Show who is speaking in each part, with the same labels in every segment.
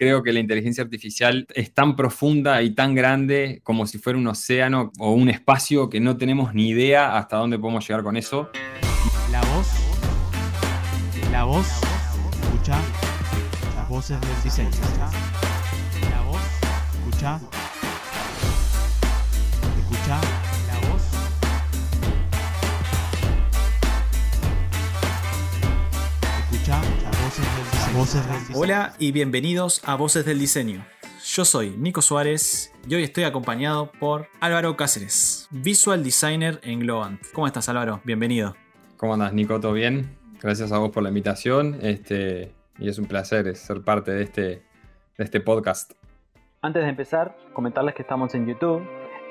Speaker 1: creo que la inteligencia artificial es tan profunda y tan grande como si fuera un océano o un espacio que no tenemos ni idea hasta dónde podemos llegar con eso.
Speaker 2: La voz, la voz, escucha las voces del diseño. La voz, escucha, voces del.
Speaker 3: Hola y bienvenidos a Voces del Diseño. Yo soy Nico Suárez y hoy estoy acompañado por Álvaro Cáceres, Visual Designer en Globant. ¿Cómo estás Álvaro? Bienvenido.
Speaker 1: ¿Cómo andas, Nico? ¿Todo bien? Gracias a vos por la invitación. Este, y es un placer ser parte de este, de este podcast.
Speaker 4: Antes de empezar, comentarles que estamos en YouTube,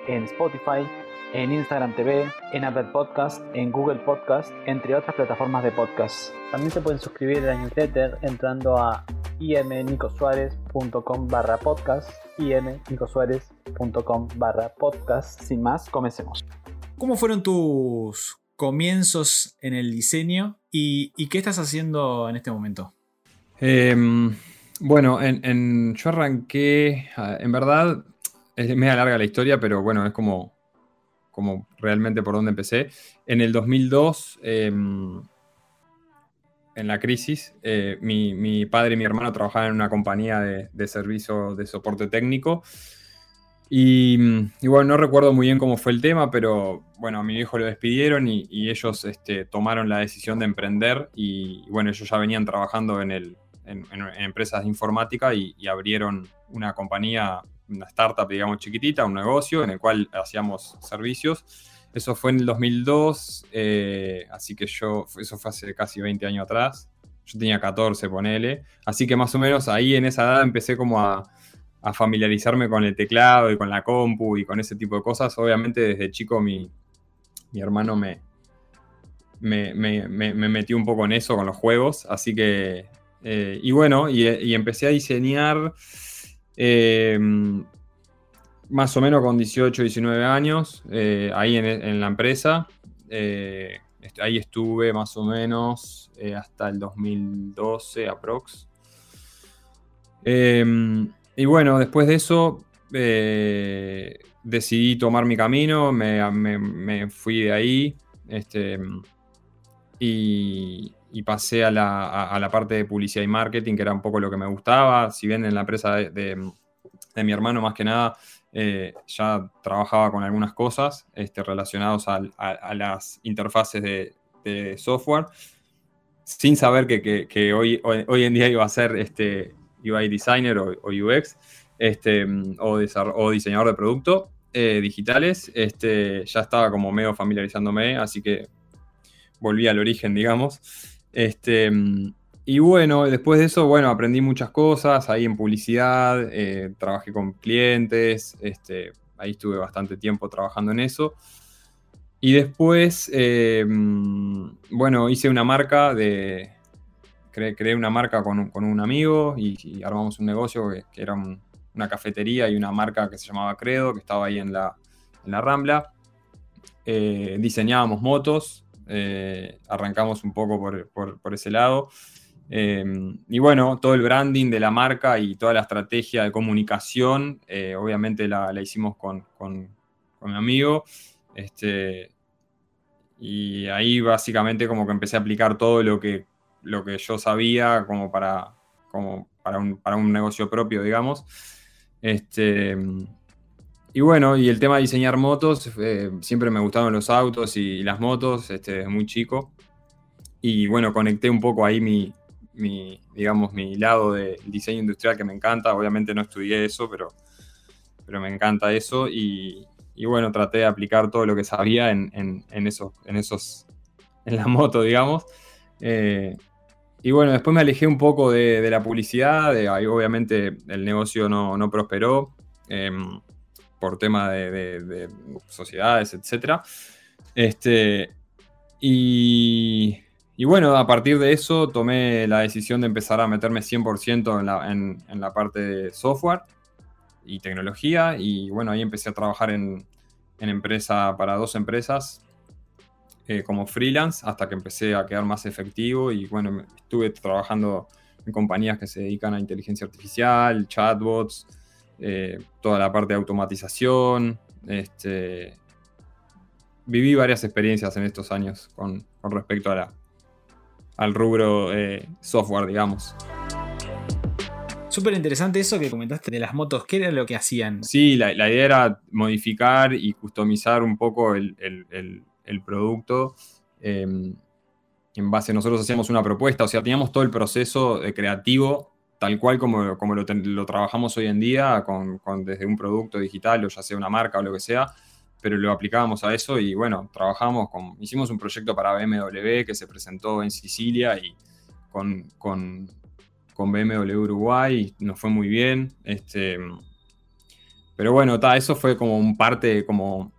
Speaker 4: en Spotify, en Instagram TV, en Apple Podcast, en Google Podcast, entre otras plataformas de podcast. También se pueden suscribir a la newsletter entrando a imnicosuárez.com barra podcast, imnicosuárez.com barra podcast. Sin más, comencemos.
Speaker 3: ¿Cómo fueron tus comienzos en el diseño y, y qué estás haciendo en este momento?
Speaker 1: Em, bueno, en, en- yo arranqué, ah, en verdad, es media larga la historia, pero bueno, es como, como realmente por donde empecé. En el 2002, em, en la crisis, eh, mi, padre y mi hermano trabajaban en una compañía de, servicio de soporte técnico. Y, y bueno, no recuerdo muy bien cómo fue el tema, pero bueno, a mi viejo lo despidieron y, ellos este, tomaron la decisión de emprender. Y, bueno, ellos ya venían trabajando en, el, en, en- empresas de informática y abrieron una compañía, una startup, digamos, chiquitita, un negocio en el cual hacíamos servicios. Eso fue en el 2002, eh, así que yo, eso fue hace casi 20 años atrás. Yo tenía 14, ponele. Así que más o menos ahí en esa edad empecé como a, a familiarizarme con el teclado y con la compu y con ese tipo de cosas. Obviamente desde chico mi, mi hermano me, me, me- me- me metió un poco en eso, con los juegos. Así que, eh, y bueno, y, y empecé a diseñar eh, más o menos con 18, 19 años, eh, ahí en, la empresa. Eh, ahí estuve más o menos eh, hasta el 2012 aprox. Eh, y bueno, después de eso decidí tomar mi camino, me, me- me fui de ahí este, y, y pasé a la, a- la parte de publicidad y marketing, que era un poco lo que me gustaba. Si bien en la empresa de, de- mi hermano, más que nada, eh, ya trabajaba con algunas cosas este, relacionadas a, las interfaces de, software, sin saber que, que- hoy, hoy, en día iba a ser este, UI designer o, o UX este, o, o diseñador de producto eh, digitales. Este, ya estaba como medio familiarizándome, así que volví al origen, digamos. Este, y bueno, después de eso, bueno, aprendí muchas cosas ahí en publicidad, eh, trabajé con clientes, este, ahí estuve bastante tiempo trabajando en eso. Y después, eh, bueno, hice una marca de... Creé, creé una marca con un, amigo y, y armamos un negocio que, era un- una cafetería y una marca que se llamaba Credo, que estaba ahí en la, en la Rambla. Eh, diseñábamos motos, eh, arrancamos un poco por, por- ese lado. Eh, y bueno, todo el branding de la marca y toda la estrategia de comunicación, eh, obviamente la, la hicimos con, con- con mi amigo. Este, y ahí básicamente como que empecé a aplicar todo lo que, lo que yo sabía como para, como para, un, para un negocio propio, digamos. Este, y bueno, y el tema de diseñar motos, eh, siempre me gustaron los autos y, las motos este, desde muy chico. Y bueno, conecté un poco ahí mi, mi, digamos, mi lado del diseño industrial que me encanta. Obviamente no estudié eso, pero, pero me encanta eso. Y, y bueno, traté de aplicar todo lo que sabía en, en, en esos, en esos, en la moto, digamos. Eh, y bueno, después me alejé un poco de, de la publicidad, de, ahí obviamente el negocio no, no prosperó em, por tema de, de- de sociedades, etc. Este, y, y bueno, a partir de eso tomé la decisión de empezar a meterme 100% en la, en, la parte de software y tecnología. Y bueno, ahí empecé a trabajar en, en empresa para dos empresas eh, como freelance hasta que empecé a quedar más efectivo y bueno, estuve trabajando en compañías que se dedican a inteligencia artificial, chatbots, eh, toda la parte de automatización. Este, viví varias experiencias en estos años con, respecto a la, al rubro eh, software, digamos.
Speaker 3: Súper interesante eso que comentaste de las motos. ¿Qué era lo que hacían?
Speaker 1: Sí, la, idea era modificar y customizar un poco el, producto. Em, en base, nosotros hacíamos una propuesta, o sea, teníamos todo el proceso creativo tal cual como, como lo, trabajamos hoy en día, con, desde un producto digital o ya sea una marca o lo que sea, pero lo aplicábamos a eso y bueno, trabajamos con, hicimos un proyecto para BMW que se presentó en Sicilia y con, con, con BMW Uruguay, nos fue muy bien. Este, pero bueno, eso fue como un parte, como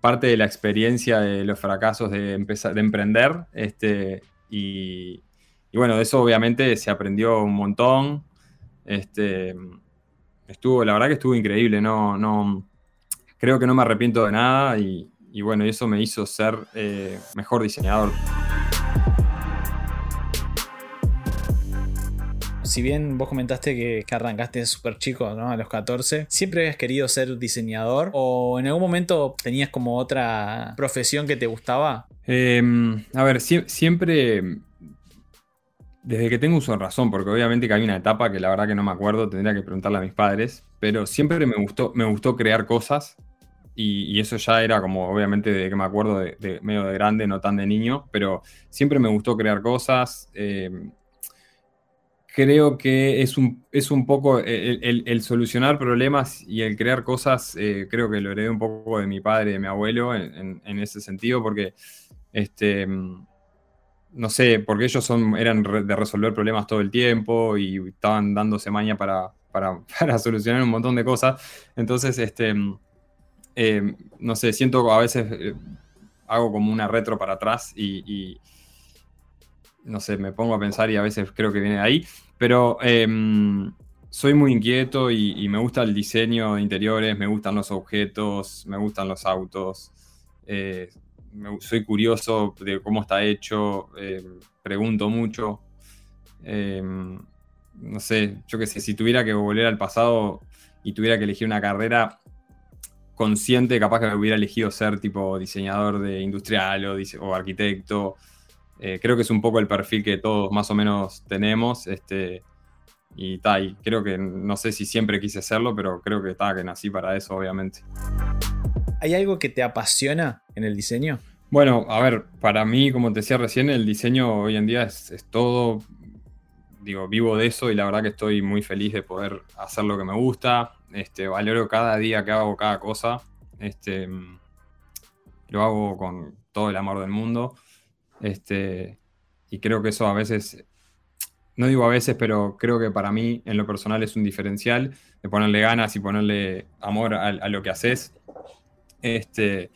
Speaker 1: parte de la experiencia de los fracasos de, empezar, de emprender. Este, y, y bueno, de eso obviamente se aprendió un montón. Este, estuvo, la verdad que estuvo increíble, no, no, creo que no me arrepiento de nada y, bueno, eso me hizo ser eh, mejor diseñador.
Speaker 3: Si bien vos comentaste que, arrancaste súper chico, ¿no? A los 14, ¿siempre habías querido ser diseñador? ¿O en algún momento tenías como otra profesión que te gustaba?
Speaker 1: Em, a ver, siempre desde que tengo uso de razón, porque obviamente que hay una etapa que la verdad que no me acuerdo, tendría que preguntarle a mis padres, pero siempre me gustó, me gustó crear cosas y, eso ya era como, obviamente, de que me acuerdo de, medio de grande, no tan de niño, pero siempre me gustó crear cosas. Eh, creo que es un, es un poco el, solucionar problemas y el crear cosas, eh, creo que lo heredé un poco de mi padre y de mi abuelo en, en ese sentido, porque este no sé, porque ellos son, eran de resolver problemas todo el tiempo y estaban dándose maña para, para, solucionar un montón de cosas. Entonces, este, eh, no sé, siento a veces eh, hago como una retro para atrás y, no sé, me pongo a pensar y a veces creo que viene de ahí, pero em, soy muy inquieto y, me gusta el diseño de interiores, me gustan los objetos, me gustan los autos. Eh, soy curioso de cómo está hecho, eh, pregunto mucho. Em, no sé, yo qué sé, si tuviera que volver al pasado y tuviera que elegir una carrera consciente, capaz que hubiera elegido ser tipo diseñador de industrial o, o arquitecto. Eh, creo que es un poco el perfil que todos más o menos tenemos. Este, y tal, creo que no sé si siempre quise hacerlo, pero creo que está, que nací para eso, obviamente.
Speaker 3: ¿Hay algo que te apasiona en el diseño?
Speaker 1: Bueno, a ver, para mí, como te decía recién, el diseño hoy en día es, todo. Digo, vivo de eso y la verdad que estoy muy feliz de poder hacer lo que me gusta. Este, valoro cada día que hago cada cosa. Este, lo hago con todo el amor del mundo. Este, y creo que eso a veces, no digo a veces, pero creo que para mí en lo personal es un diferencial de ponerle ganas y ponerle amor a, lo que haces. Este,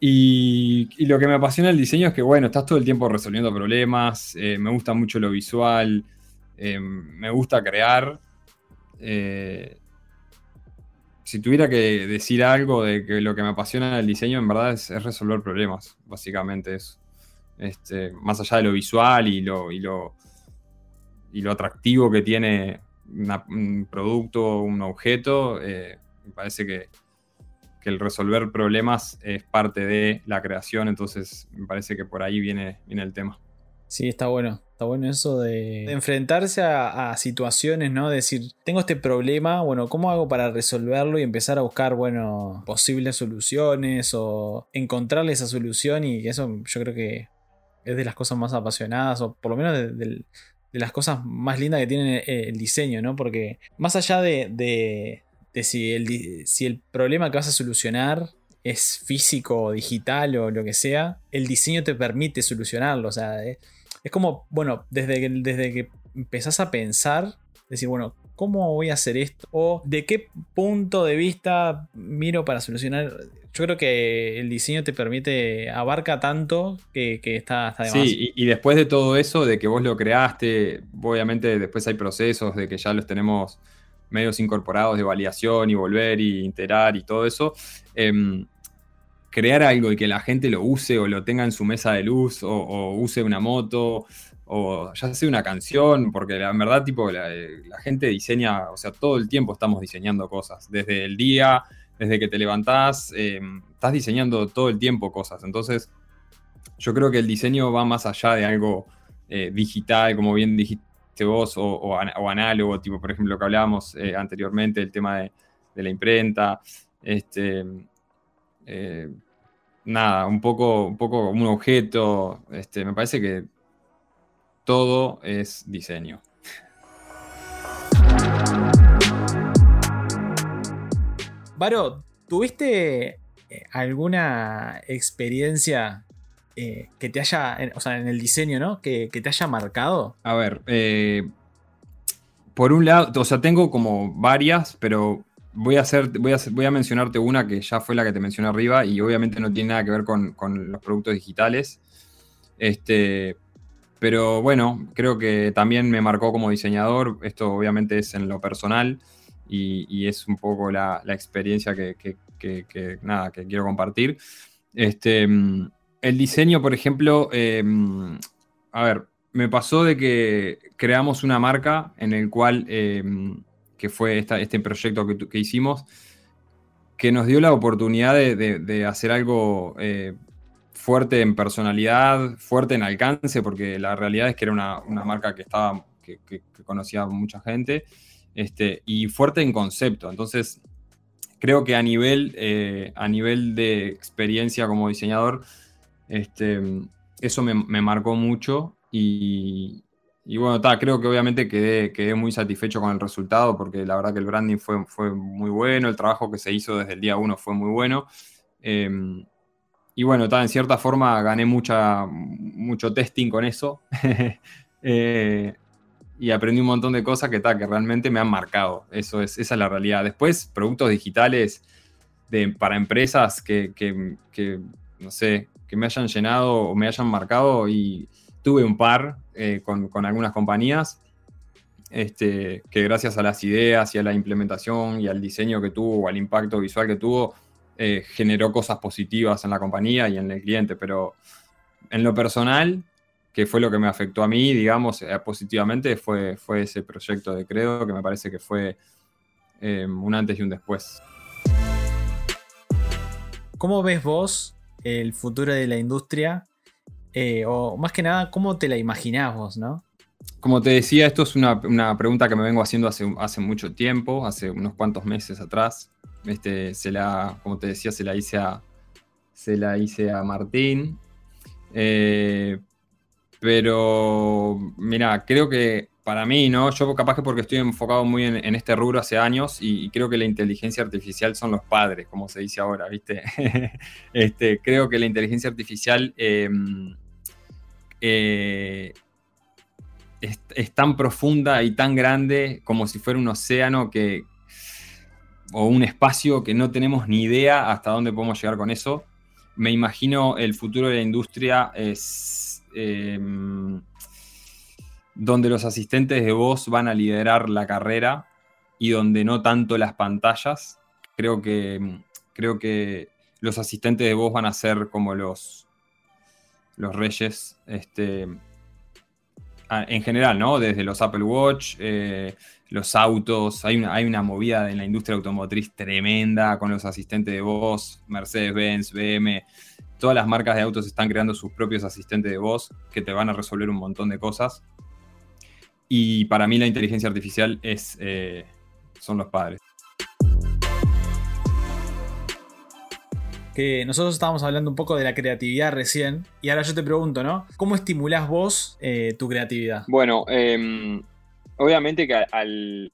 Speaker 1: y, lo que me apasiona el diseño es que, bueno, estás todo el tiempo resolviendo problemas, eh, me gusta mucho lo visual, eh, me gusta crear. Eh, si tuviera que decir algo de que lo que me apasiona el diseño, en verdad es, resolver problemas, básicamente eso. Este, más allá de lo visual y lo, y lo, y lo atractivo que tiene un producto, un objeto, me parece que, que el resolver problemas es parte de la creación, entonces me parece que por ahí viene, viene el tema.
Speaker 3: Sí, está bueno. Está bueno eso de, enfrentarse a, situaciones, ¿no? De decir, tengo este problema, bueno, ¿cómo hago para resolverlo? Y empezar a buscar, bueno, posibles soluciones o encontrarle esa solución. Y eso yo creo que es de las cosas más apasionadas, o por lo menos de, las cosas más lindas que tiene el, diseño, ¿no? Porque más allá de, de si el, si el problema que vas a solucionar es físico o digital o lo que sea, el diseño te permite solucionarlo. O sea, es, como, bueno, desde que, desde que empezás a pensar, decir, bueno, ¿cómo voy a hacer esto? O de qué punto de vista miro para solucionar. Yo creo que el diseño te permite, abarca tanto que, está, está de
Speaker 1: Sí, y, y, después de todo eso, de que vos lo creaste, obviamente después hay procesos de que ya los tenemos medios incorporados de validación y volver y integrar y todo eso, em, crear algo y que la gente lo use o lo tenga en su mesa de luz o, use una moto o ya sea una canción, porque la verdad, tipo, la, la, gente diseña, o sea, todo el tiempo estamos diseñando cosas, desde el día, desde que te levantás, eh, estás diseñando todo el tiempo cosas, entonces yo creo que el diseño va más allá de algo eh, digital, como bien dijiste vos, o, o, análogo, tipo, por ejemplo, lo que hablábamos eh, anteriormente, el tema de, de, la imprenta, este, nada, un poco, un poco un objeto, este, me parece que todo es diseño.
Speaker 3: Varo, ¿tuviste eh, alguna experiencia eh, que te haya, o sea, en el diseño, ¿no? Que, te haya marcado.
Speaker 1: A ver, eh, por un lado, o sea, tengo como varias, pero voy a, hacer, voy, a, voy a mencionarte una que ya fue la que te mencioné arriba y obviamente no tiene nada que ver con, con los productos digitales. Este, pero bueno, creo que también me marcó como diseñador. Esto obviamente es en lo personal y, es un poco la, experiencia que, nada, que quiero compartir. Este, el diseño, por ejemplo, eh, a ver, me pasó de que creamos una marca en el cual, eh, que fue esta, este proyecto que, hicimos, que nos dio la oportunidad de, hacer algo eh, fuerte en personalidad, fuerte en alcance, porque la realidad es que era una, una marca que estaba, que, conocía mucha gente, este, y fuerte en concepto. Entonces, creo que a nivel, eh, a nivel de experiencia como diseñador, este, eso me, me marcó mucho y, y bueno, creo que obviamente quedé, quedé, muy satisfecho con el resultado porque la verdad que el branding fue, fue muy bueno, el trabajo que se hizo desde el día uno fue muy bueno. Eh, y bueno, ta, en cierta forma gané mucha, mucho testing con eso. eh, y aprendí un montón de cosas que, ta, que realmente me han marcado. Eso es, esa es la realidad. Después, productos digitales de, para empresas que, que, no sé, que me hayan llenado o me hayan marcado y tuve un par eh, con, con, algunas compañías este, que gracias a las ideas y a la implementación y al diseño que tuvo, al impacto visual que tuvo, eh, generó cosas positivas en la compañía y en el cliente, pero en lo personal, que fue lo que me afectó a mí, digamos, eh, positivamente, fue, fue ese proyecto de Credo, que me parece que fue eh, un antes y un después.
Speaker 3: ¿Cómo ves vos el futuro de la industria? Eh, o más que nada, ¿cómo te la imaginás vos, no?
Speaker 1: Como te decía, esto es una, una, pregunta que me vengo haciendo hace, hace mucho tiempo, hace unos cuantos meses atrás. Este, se la, como te decía, se la hice a, se la hice a Martín. Eh, pero, mira, creo que para mí, ¿no? Yo capaz que porque estoy enfocado muy en, este rubro hace años y, y, creo que la inteligencia artificial son los padres, como se dice ahora, ¿viste? este, creo que la inteligencia artificial eh, eh, es, es, tan profunda y tan grande como si fuera un océano que, o un espacio que no tenemos ni idea hasta dónde podemos llegar con eso. Me imagino el futuro de la industria es... Eh, donde los asistentes de voz van a liderar la carrera y donde no tanto las pantallas. Creo que, creo que los asistentes de voz van a ser como los, los reyes este, en general, ¿no? Desde los Apple Watch, eh, los autos, hay una, hay una movida en la industria automotriz tremenda con los asistentes de voz, Mercedes-Benz, BM, todas las marcas de autos están creando sus propios asistentes de voz que te van a resolver un montón de cosas. Y para mí la inteligencia artificial es, eh, son los padres.
Speaker 3: Que nosotros estábamos hablando un poco de la creatividad recién. Y ahora yo te pregunto, ¿no? ¿Cómo estimulás vos eh, tu creatividad?
Speaker 1: Bueno, eh, obviamente que al,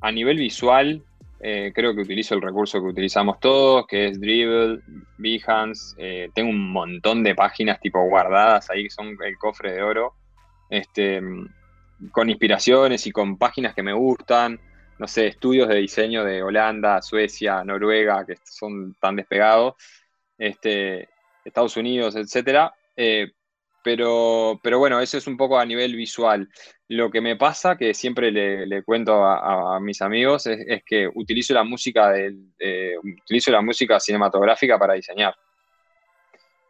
Speaker 1: a nivel visual, eh, creo que utilizo el recurso que utilizamos todos, que es Dribble, Behance. Eh, tengo un montón de páginas tipo guardadas ahí que son el cofre de oro. Este, con inspiraciones y con páginas que me gustan, no sé, estudios de diseño de Holanda, Suecia, Noruega, que son tan despegados, este, Estados Unidos, etc. Eh, pero, pero bueno, eso es un poco a nivel visual. Lo que me pasa, que siempre le, le cuento a, a, mis amigos, es, es, que utilizo la música de, eh, utilizo la música cinematográfica para diseñar.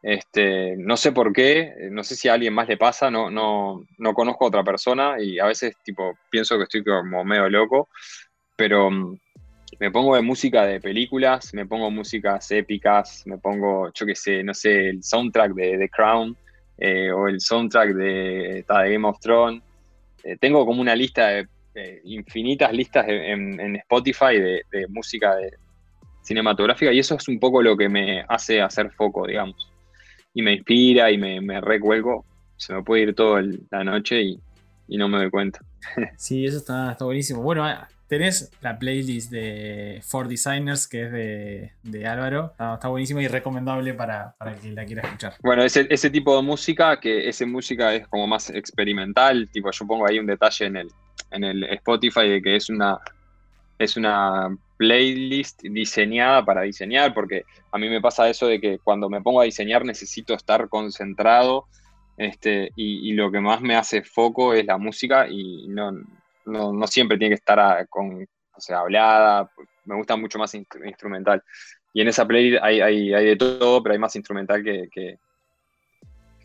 Speaker 1: Este, no sé por qué, no sé si a alguien más le pasa, no, no, no conozco a otra persona y a veces tipo pienso que estoy como medio loco, pero mm, me pongo de música de películas, me pongo músicas épicas, me pongo, yo qué sé, no sé, el soundtrack de The Crown eh, o el soundtrack de, Game of Thrones. Eh, tengo como una lista de infinitas listas en, Spotify de, música cinematográfica y eso es un poco lo que me hace hacer foco, digamos y me inspira y me, recuelgo, se me puede ir toda la noche y, no me doy cuenta.
Speaker 3: Sí, eso está, está buenísimo. Bueno, ah, tenés la playlist de For Designers que es de, Álvaro. Está, buenísimo y recomendable para, para quien la quiera escuchar.
Speaker 1: Bueno, ese, ese tipo de música, que esa música es como más experimental, tipo yo pongo ahí un detalle en el, en el Spotify de que es una, es una playlist diseñada para diseñar, porque a mí me pasa eso de que cuando me pongo a diseñar necesito estar concentrado este, y, lo que más me hace foco es la música y no, no, siempre tiene que estar con, o sea, hablada, me gusta mucho más instrumental. Y en esa playlist hay, hay, hay, de todo, pero hay más instrumental que, que,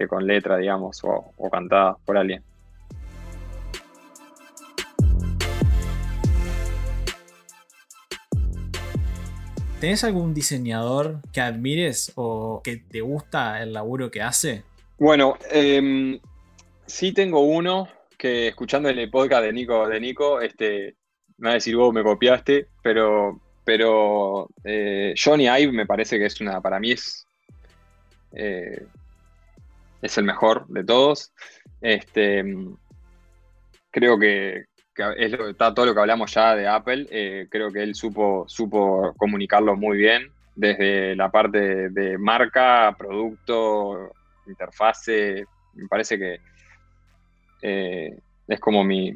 Speaker 1: con letra, digamos, o, o cantada por alguien.
Speaker 3: ¿Tenés algún diseñador que admires o que te gusta el laburo que hace?
Speaker 1: Bueno, em, sí tengo uno que escuchando el podcast de Nico, de Nico, este, me va a decir vos me copiaste, pero, pero eh, Johnny Ive me parece que es una, para mí es, eh, es el mejor de todos. Este, creo que, es está todo lo que hablamos ya de Apple, eh, creo que él supo, supo comunicarlo muy bien, desde la parte de marca, producto, interfase, me parece que eh, es como mi,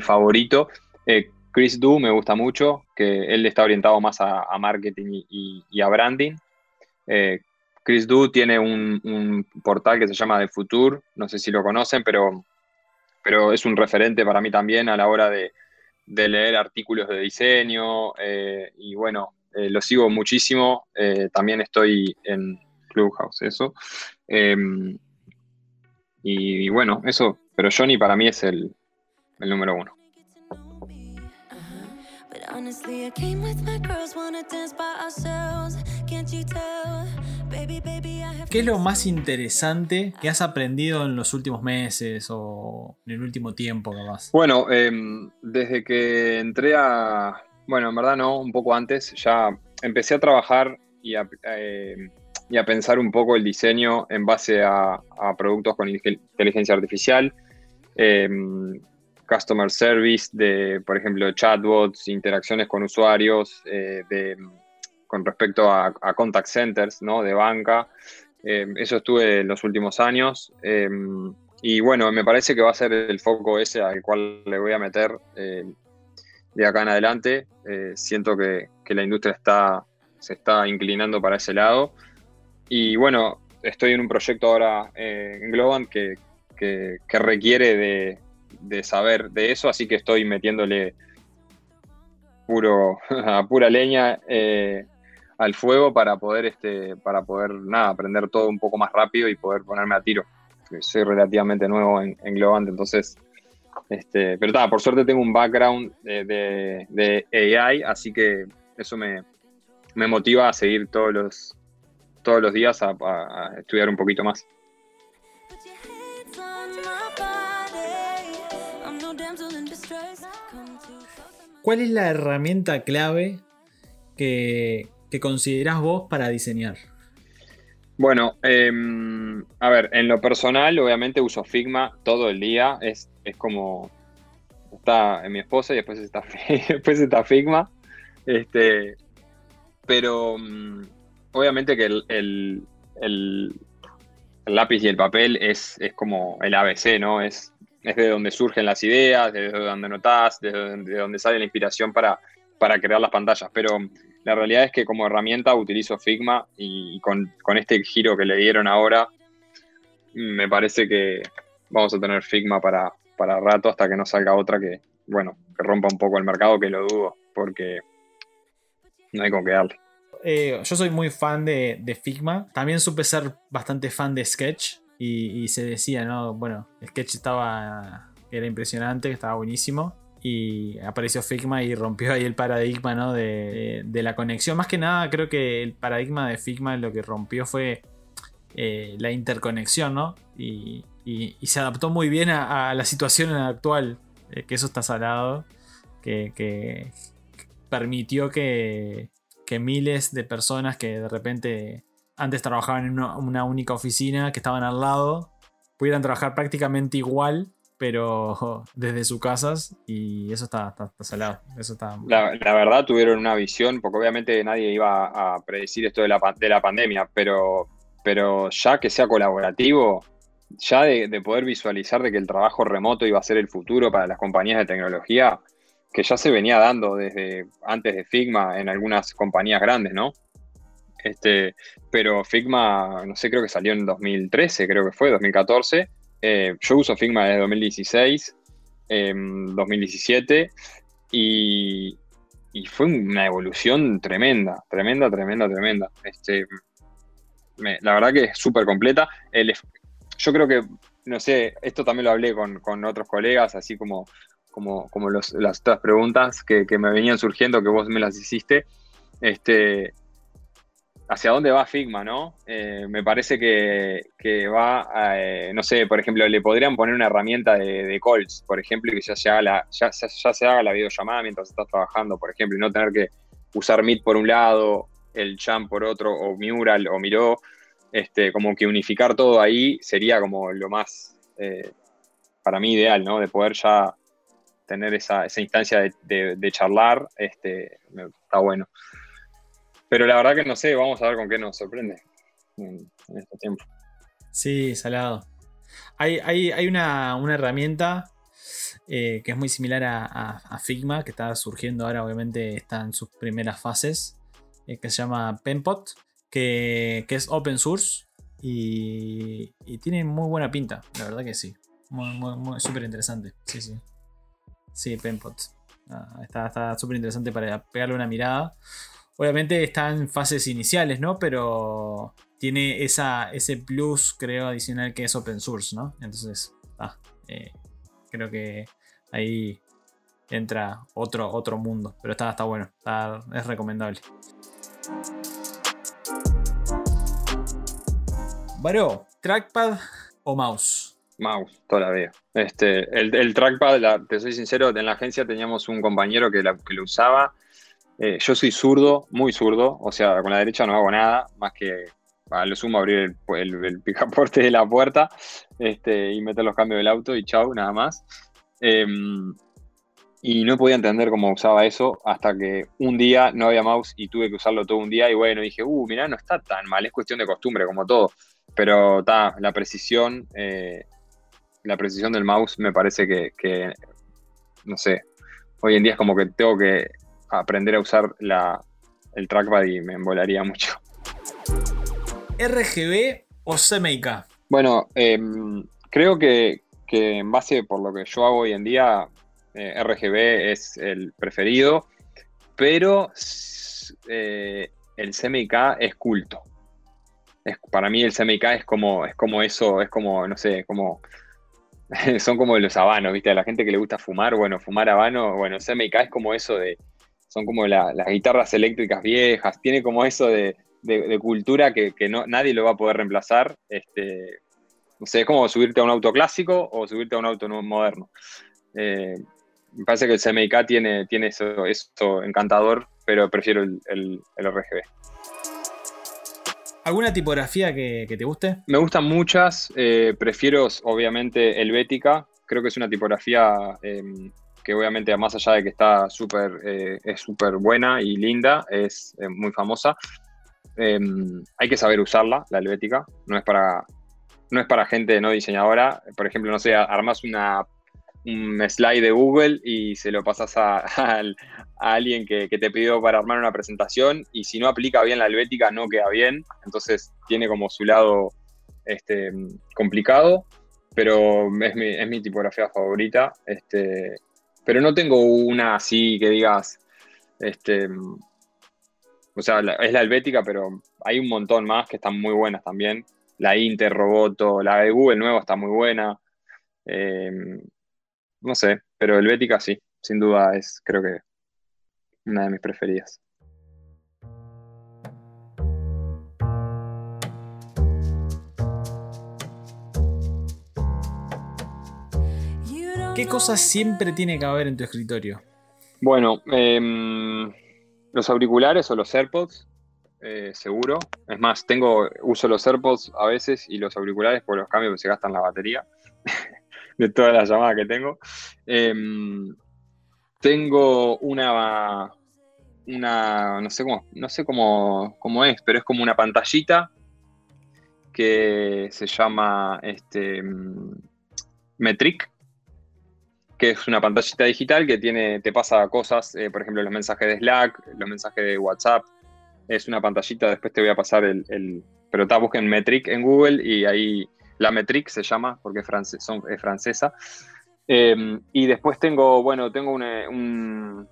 Speaker 1: favorito. Eh, Chris Du me gusta mucho, que él está orientado más a, marketing y, a branding. Chris Du tiene un, portal que se llama The Future, no sé si lo conocen, pero pero es un referente para mí también a la hora de, leer artículos de diseño eh, y bueno, eh, lo sigo muchísimo, eh, también estoy en Clubhouse, eso. Em, y, bueno, eso, pero Johnny para mí es el, el número uno.
Speaker 3: ¿Qué es lo más interesante que has aprendido en los últimos meses o en el último tiempo, capaz?
Speaker 1: Bueno, em, desde que entré a. Bueno, en verdad no, un poco antes, ya empecé a trabajar y a, em, pensar un poco el diseño en base a, productos con inteligencia artificial. Em, customer service, de, por ejemplo, chatbots, interacciones con usuarios, eh, de con respecto a, contact centers, ¿no? De banca. Eh, eso estuve en los últimos años. Eh, y bueno, me parece que va a ser el foco ese al cual le voy a meter eh, de acá en adelante. siento que, la industria está, se está inclinando para ese lado. Y bueno, estoy en un proyecto ahora en Globant que, requiere de, saber de eso, así que estoy metiéndole puro, a pura leña al fuego para poder, este, para poder, nada, aprender todo un poco más rápido y poder ponerme a tiro. Soy relativamente nuevo en, en entonces, este, pero nada, por suerte tengo un background de, de, AI, así que eso me, motiva a seguir todos los, todos los días a estudiar un poquito más.
Speaker 3: ¿Cuál es la herramienta clave que, que considerás vos para diseñar?
Speaker 1: Bueno, em, a ver, en lo personal, obviamente uso Figma todo el día. Es, es como. Está en mi esposa y después está, después está Figma. Este, pero mm, obviamente que el, lápiz y el papel es, es, como el ABC, ¿no? Es, es de donde surgen las ideas, de donde notas, de donde, sale la inspiración para, para crear las pantallas. Pero la realidad es que como herramienta utilizo Figma y con, este giro que le dieron ahora, me parece que vamos a tener Figma para, para rato hasta que no salga otra que, bueno, que rompa un poco el mercado, que lo dudo, porque no hay con qué darle.
Speaker 3: eh, yo soy muy fan de, de Figma. También supe ser bastante fan de Sketch. Y, se decía, ¿no? Bueno, Sketch estaba. Era impresionante, estaba buenísimo. Y apareció Figma y rompió ahí el paradigma, ¿no? De, de la conexión. Más que nada, creo que el paradigma de Figma lo que rompió fue eh, la interconexión, ¿no? Y, y- se adaptó muy bien a, a la situación actual. eh, que eso está salado. Que, que permitió que, que miles de personas que de repente antes trabajaban en una, una única oficina, que estaban al lado, pudieran trabajar prácticamente igual, pero desde sus casas. Y eso está, está, está salado. Eso está.
Speaker 1: La, la verdad tuvieron una visión, porque obviamente nadie iba a predecir esto de la, de la pandemia, pero, pero ya que sea colaborativo, ya de, de poder visualizar de que el trabajo remoto iba a ser el futuro para las compañías de tecnología, que ya se venía dando desde antes de Figma en algunas compañías grandes, ¿no? Este, pero Figma, no sé, creo que salió en 2013, creo que fue, 2014. Eh, yo uso Figma desde 2016, em, 2017, y, y fue una evolución tremenda, tremenda, tremenda, tremenda. Este, me- la verdad que es súper completa. El yo creo que, no sé, esto también lo hablé con, con otros colegas, así como, como, como los- las otras preguntas que, que me venían surgiendo, que vos me las hiciste. Este, hacia dónde va Figma, ¿no? Eh, me parece que, que va, a, eh, no sé, por ejemplo, le podrían poner una herramienta de, calls, por ejemplo, y que ya se, haga la, ya, se haga la videollamada mientras estás trabajando, por ejemplo, y no tener que usar Meet por un lado, el Jam por otro, o Mural o Miro, este, como que unificar todo ahí sería como lo más, eh, para mí, ideal, ¿no? De poder ya tener esa, esa instancia de, de- de charlar, este, está bueno. Pero la verdad que no sé, vamos a ver con qué nos sorprende en, este tiempo.
Speaker 3: Sí, salado. Hay, hay, hay una, una herramienta eh, que es muy similar a, a- Figma, que está surgiendo ahora, obviamente está en sus primeras fases, eh, que se llama Penpot, que, que es open source y, tiene muy buena pinta, la verdad que sí. Muy, muy, muy- súper interesante. Sí, sí. Sí, Penpot. Ah, está está súper interesante para pegarle una mirada. Obviamente está en fases iniciales, ¿no? Pero tiene ese plus, creo, adicional que es open source, ¿no? Entonces, ah, eh, creo que ahí entra otro, otro mundo. Pero está, está bueno, está- es recomendable. Varo, ¿trackpad o mouse?
Speaker 1: Mouse, toda la vida. Este, el, el trackpad, te soy sincero, en la agencia teníamos un compañero que, la- que lo usaba. Eh, yo soy zurdo, muy zurdo, o sea, con la derecha no hago nada, más que a lo sumo abrir el, el- picaporte de la puerta este, y meter los cambios del auto y chau, nada más. Em, y no podía entender cómo usaba eso hasta que un día no había mouse y tuve que usarlo todo un día y bueno, dije, uh, mirá, no está tan mal, es cuestión de costumbre como todo. Pero está, la precisión, eh, la precisión del mouse me parece que, no sé, hoy en día es como que tengo que aprender a usar la, el trackpad y me embolaría mucho.
Speaker 3: ¿RGB o CMYK?
Speaker 1: Bueno, em, creo que, que en base por lo que yo hago hoy en día, eh, RGB es el preferido, pero eh, el CMYK es culto. Es- para mí el CMYK es como, es como eso, es como, no sé, como son como los habanos, ¿viste? A la gente que le gusta fumar, bueno, fumar habano, bueno, CMYK es como eso de, son como la- las guitarras eléctricas viejas, tiene como eso de, de- de cultura que, que no, nadie lo va a poder reemplazar. Este, no sé, es como subirte a un auto clásico o subirte a un auto moderno. Eh, me parece que el CMYK tiene, tiene eso, eso encantador, pero prefiero el, el- el RGB.
Speaker 3: ¿Alguna tipografía que, que te guste?
Speaker 1: Me gustan muchas, eh, prefiero obviamente Helvética, creo que es una tipografía eh, que obviamente más allá de que está súper, eh, es súper buena y linda, es eh, muy famosa. Eh, hay que saber usarla, la Helvética, no es para, no es para gente no diseñadora, por ejemplo, no sé, armas una, un slide de Google y se lo pasas a alguien que, que te pidió para armar una presentación y si no aplica bien la helvética no queda bien, entonces tiene como su lado este, complicado, pero es mi, es mi tipografía favorita, este, pero no tengo una así que digas, este, O sea, es la helvética, pero hay un montón más que están muy buenas también. La Inter, Roboto, la de Google nueva está muy buena. Eh, no sé, pero helvética sí, sin duda es, creo que, una de mis preferidas.
Speaker 3: ¿Qué cosas siempre tiene que haber en tu escritorio?
Speaker 1: Bueno, em, los auriculares o los AirPods, eh, seguro. Es más, tengo, uso los AirPods a veces y los auriculares por los cambios que se gastan la batería de todas las llamadas que tengo. Em, tengo una, una, no sé cómo, no sé cómo, cómo es, pero es como una pantallita que se llama este, mm, Metric que es una pantallita digital que tiene, te pasa cosas, eh, por ejemplo, los mensajes de Slack, los mensajes de WhatsApp. Es una pantallita, después te voy a pasar el. pero está, busquen Metric en Google y ahí la Metric se llama, porque es, son- es francesa. Eh, y después tengo, bueno, tengo una- un,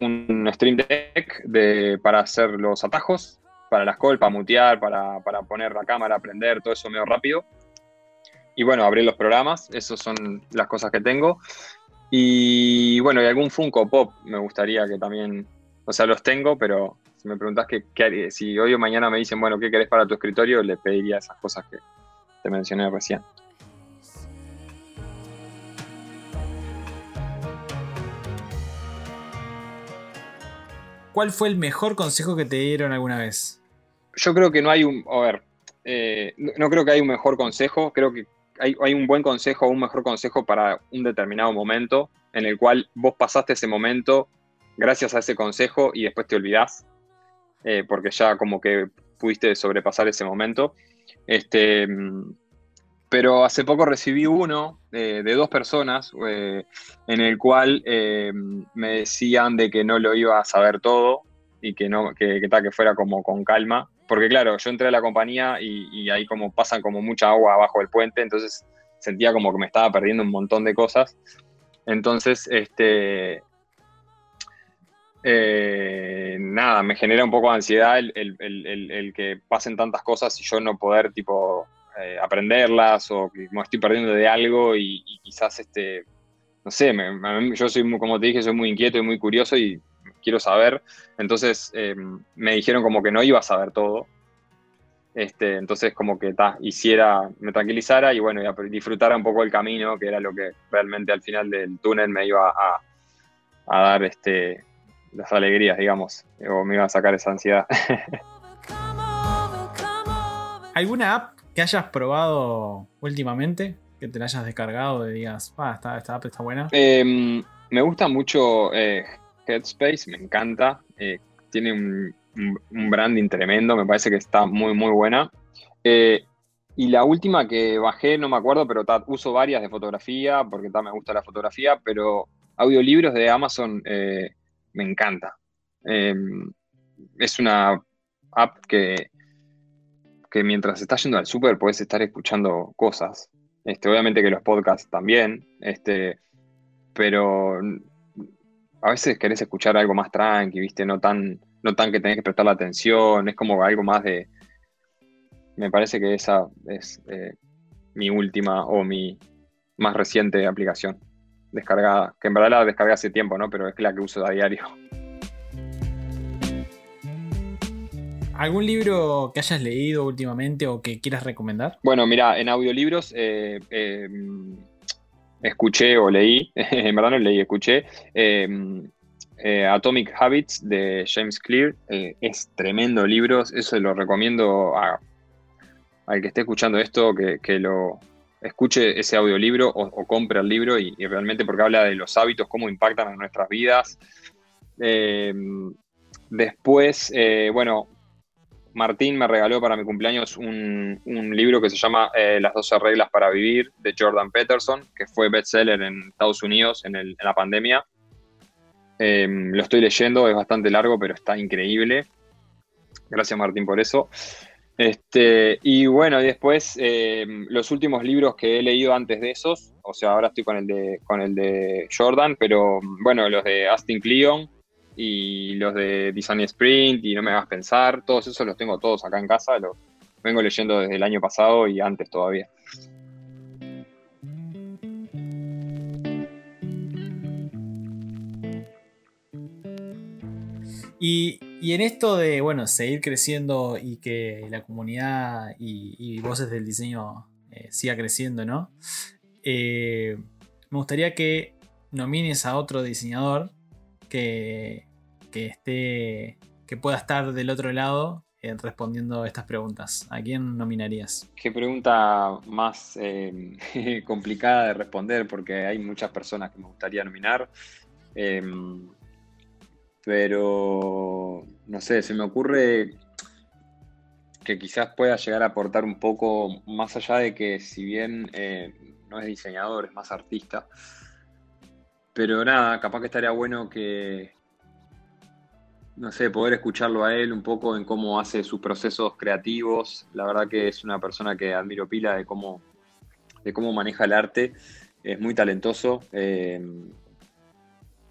Speaker 1: un Stream Deck de, para hacer los atajos, para las call, para mutear, para, para poner la cámara, prender, todo eso medio rápido. Y bueno, abrir los programas, esas son las cosas que tengo. Y bueno, y algún Funko Pop me gustaría que también, o sea, los tengo, pero si me preguntás que, si hoy o mañana me dicen, bueno, ¿qué querés para tu escritorio? Le pediría esas cosas que te mencioné recién.
Speaker 3: ¿Cuál fue el mejor consejo que te dieron alguna vez?
Speaker 1: Yo creo que no hay un, a ver, eh, no, no creo que hay un mejor consejo, creo que hay, un buen consejo o un mejor consejo para un determinado momento en el cual vos pasaste ese momento gracias a ese consejo y después te olvidás, eh, porque ya como que pudiste sobrepasar ese momento. Este, pero hace poco recibí uno eh, de dos personas eh, en el cual me decían de que no lo iba a saber todo y que no que, que fuera como con calma porque claro yo entré a la compañía y, y, ahí como pasan como mucha agua abajo del puente entonces sentía como que me estaba perdiendo un montón de cosas. Entonces este eh, nada me genera un poco de ansiedad el, que pasen tantas cosas y yo no poder tipo eh, aprenderlas o que me estoy perdiendo de algo y, quizás este no sé me, yo soy muy, como te dije soy muy inquieto y muy curioso y quiero saber. Entonces eh, me dijeron como que no iba a saber todo. Este, entonces como que ta, hiciera, me tranquilizara y bueno, y disfrutara un poco el camino, que era lo que realmente al final del túnel me iba a, a dar este, las alegrías, digamos, o me iba a sacar esa ansiedad.
Speaker 3: ¿Alguna app que hayas probado últimamente? Que te la hayas descargado y digas, ah, esta, esta app está buena.
Speaker 1: Eh, me gusta mucho eh, Headspace, me encanta. Eh, tiene un, branding tremendo, me parece que está muy, muy buena. Eh, y la última que bajé, no me acuerdo, pero ta, uso varias de fotografía, porque ta, me gusta la fotografía, pero audiolibros de Amazon eh, me encanta. Em, es una app que, que mientras estás yendo al súper puedes estar escuchando cosas. Este, obviamente que los podcasts también, este, pero a veces querés escuchar algo más tranqui, ¿viste? No tan, no tan que tenés que prestar la atención, es como algo más de... Me parece que esa es eh, mi última o mi más reciente aplicación descargada, que en verdad la descargué hace tiempo, ¿no? Pero es la que uso a diario.
Speaker 3: ¿Algún libro que hayas leído últimamente o que quieras recomendar?
Speaker 1: Bueno, mira, en audiolibros eh, eh, escuché o leí, en verdad no leí, escuché eh, Atomic Habits de James Clear. Eh, es tremendo libro, eso lo recomiendo a, al que esté escuchando esto, que, que lo escuche ese audiolibro o, o compre el libro y, y, realmente porque habla de los hábitos, cómo impactan en nuestras vidas. Eh, después, bueno, Martín me regaló para mi cumpleaños un, libro que se llama eh, Las 12 reglas para vivir de Jordan Peterson, que fue bestseller en Estados Unidos en, el, en la pandemia. Eh, lo estoy leyendo, es bastante largo, pero está increíble. Gracias Martín por eso. Este, y bueno, después eh, los últimos libros que he leído antes de esos, o sea, ahora estoy con el de, con el de Jordan, pero bueno, los de Austin Kleon y los de Design Sprint y No me hagas pensar, todos esos los tengo todos acá en casa, los vengo leyendo desde el año pasado y antes todavía.
Speaker 3: Y, en esto de, bueno, seguir creciendo y que la comunidad y, voces del diseño eh, siga creciendo, ¿no? Eh, me gustaría que nomines a otro diseñador que, esté, que pueda estar del otro lado eh, respondiendo estas preguntas. ¿A quién nominarías?
Speaker 1: Qué pregunta más complicada de responder porque hay muchas personas que me gustaría nominar. Pero, no sé, se me ocurre que quizás pueda llegar a aportar un poco más allá de que si bien eh, no es diseñador, es más artista. Pero nada, capaz que estaría bueno que, no sé, poder escucharlo a él un poco en cómo hace sus procesos creativos. La verdad que es una persona que admiro pila de cómo, de cómo maneja el arte. Es muy talentoso. Eh,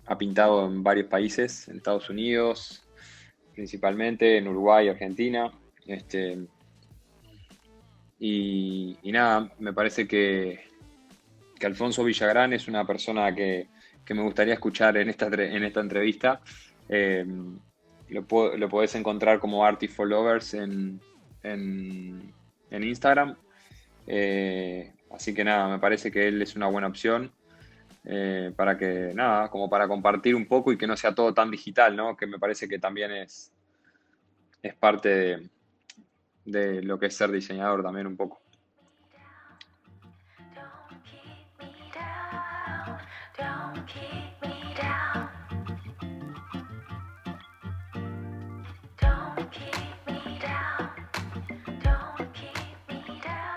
Speaker 1: ha pintado en varios países, en Estados Unidos, principalmente, en Uruguay, Argentina. Este, y, nada, me parece que, Alfonso Villagrán es una persona que, me gustaría escuchar en esta, en esta entrevista. Eh, lo, podés encontrar como Artist for Lovers en, en, Instagram. Eh, así que nada, me parece que él es una buena opción. Eh, para que, nada, como para compartir un poco y que no sea todo tan digital, ¿no? Que me parece que también es, es parte de, de lo que es ser diseñador también un poco.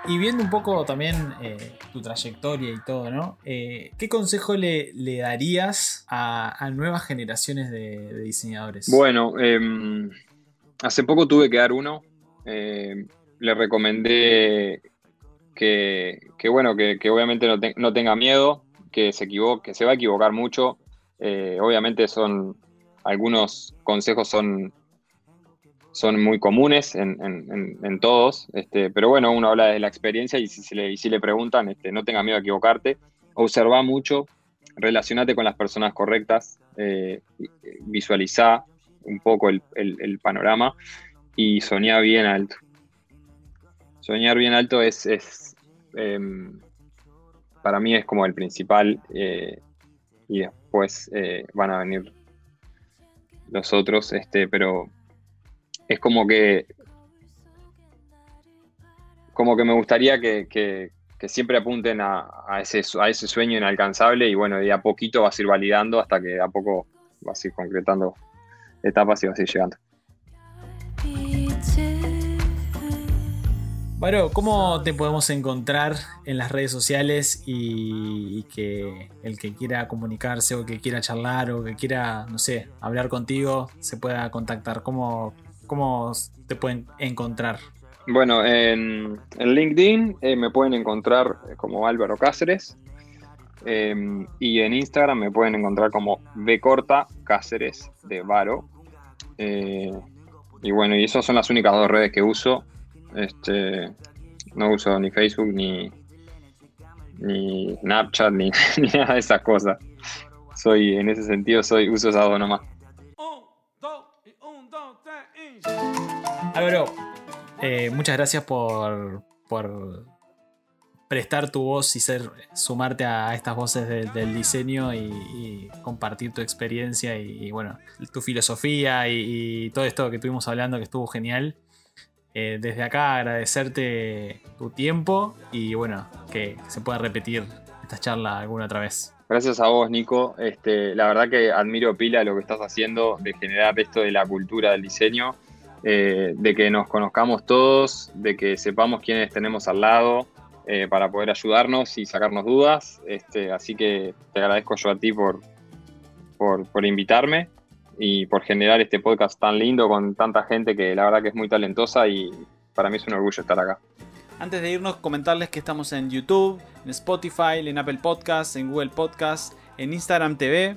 Speaker 3: Y viendo un poco también eh, tu trayectoria y todo, ¿no? Eh, ¿Qué consejo le, darías a, nuevas generaciones de, diseñadores?
Speaker 1: Bueno, em, hace poco tuve que dar uno. Em, le recomendé que, bueno, que, obviamente no, tenga miedo, que se equivoque, que se va a equivocar mucho. Eh, obviamente son algunos consejos son son muy comunes en, todos, este, pero bueno, uno habla de la experiencia y si, le, preguntan, este, no tenga miedo a equivocarte, observa mucho, relacionate con las personas correctas, eh, visualiza un poco el, panorama y soñar bien alto. Soñar bien alto es, em, para mí es como el principal eh, y después eh, van a venir los otros, este, pero es como que como que me gustaría que, siempre apunten a, ese, a ese sueño inalcanzable y bueno, de a poquito vas a ir validando hasta que de a poco vas a ir concretando etapas y vas a ir llegando.
Speaker 3: Bueno, ¿cómo te podemos encontrar en las redes sociales y, que el que quiera comunicarse o que quiera charlar o que quiera, no sé, hablar contigo se pueda contactar? ¿Cómo, ¿Cómo te pueden encontrar?
Speaker 1: Bueno, en, LinkedIn eh, me pueden encontrar como Álvaro Cáceres. Em, y en Instagram me pueden encontrar como B Cáceres de Varo. Eh, y bueno, y esas son las únicas dos redes que uso. Este, no uso ni Facebook ni, ni Snapchat ni, nada de esas cosas. Soy, en ese sentido, soy, uso esas dos nomás.
Speaker 3: Álvaro, eh, muchas gracias por, por prestar tu voz y ser, sumarte a estas voces del diseño y, compartir tu experiencia y, bueno, tu filosofía y, todo esto que estuvimos hablando que estuvo genial. Eh, desde acá agradecerte tu tiempo y bueno, que se pueda repetir esta charla alguna otra vez.
Speaker 1: Gracias a vos, Nico. Este, la verdad que admiro pila lo que estás haciendo de generar esto de la cultura del diseño, eh, de que nos conozcamos todos, de que sepamos quiénes tenemos al lado eh, para poder ayudarnos y sacarnos dudas. Este, así que te agradezco yo a ti por, por, por invitarme y por generar este podcast tan lindo con tanta gente que la verdad que es muy talentosa y para mí es un orgullo estar acá.
Speaker 3: Antes de irnos, comentarles que estamos en YouTube, en Spotify, en Apple Podcasts, en Google Podcasts, en Instagram TV.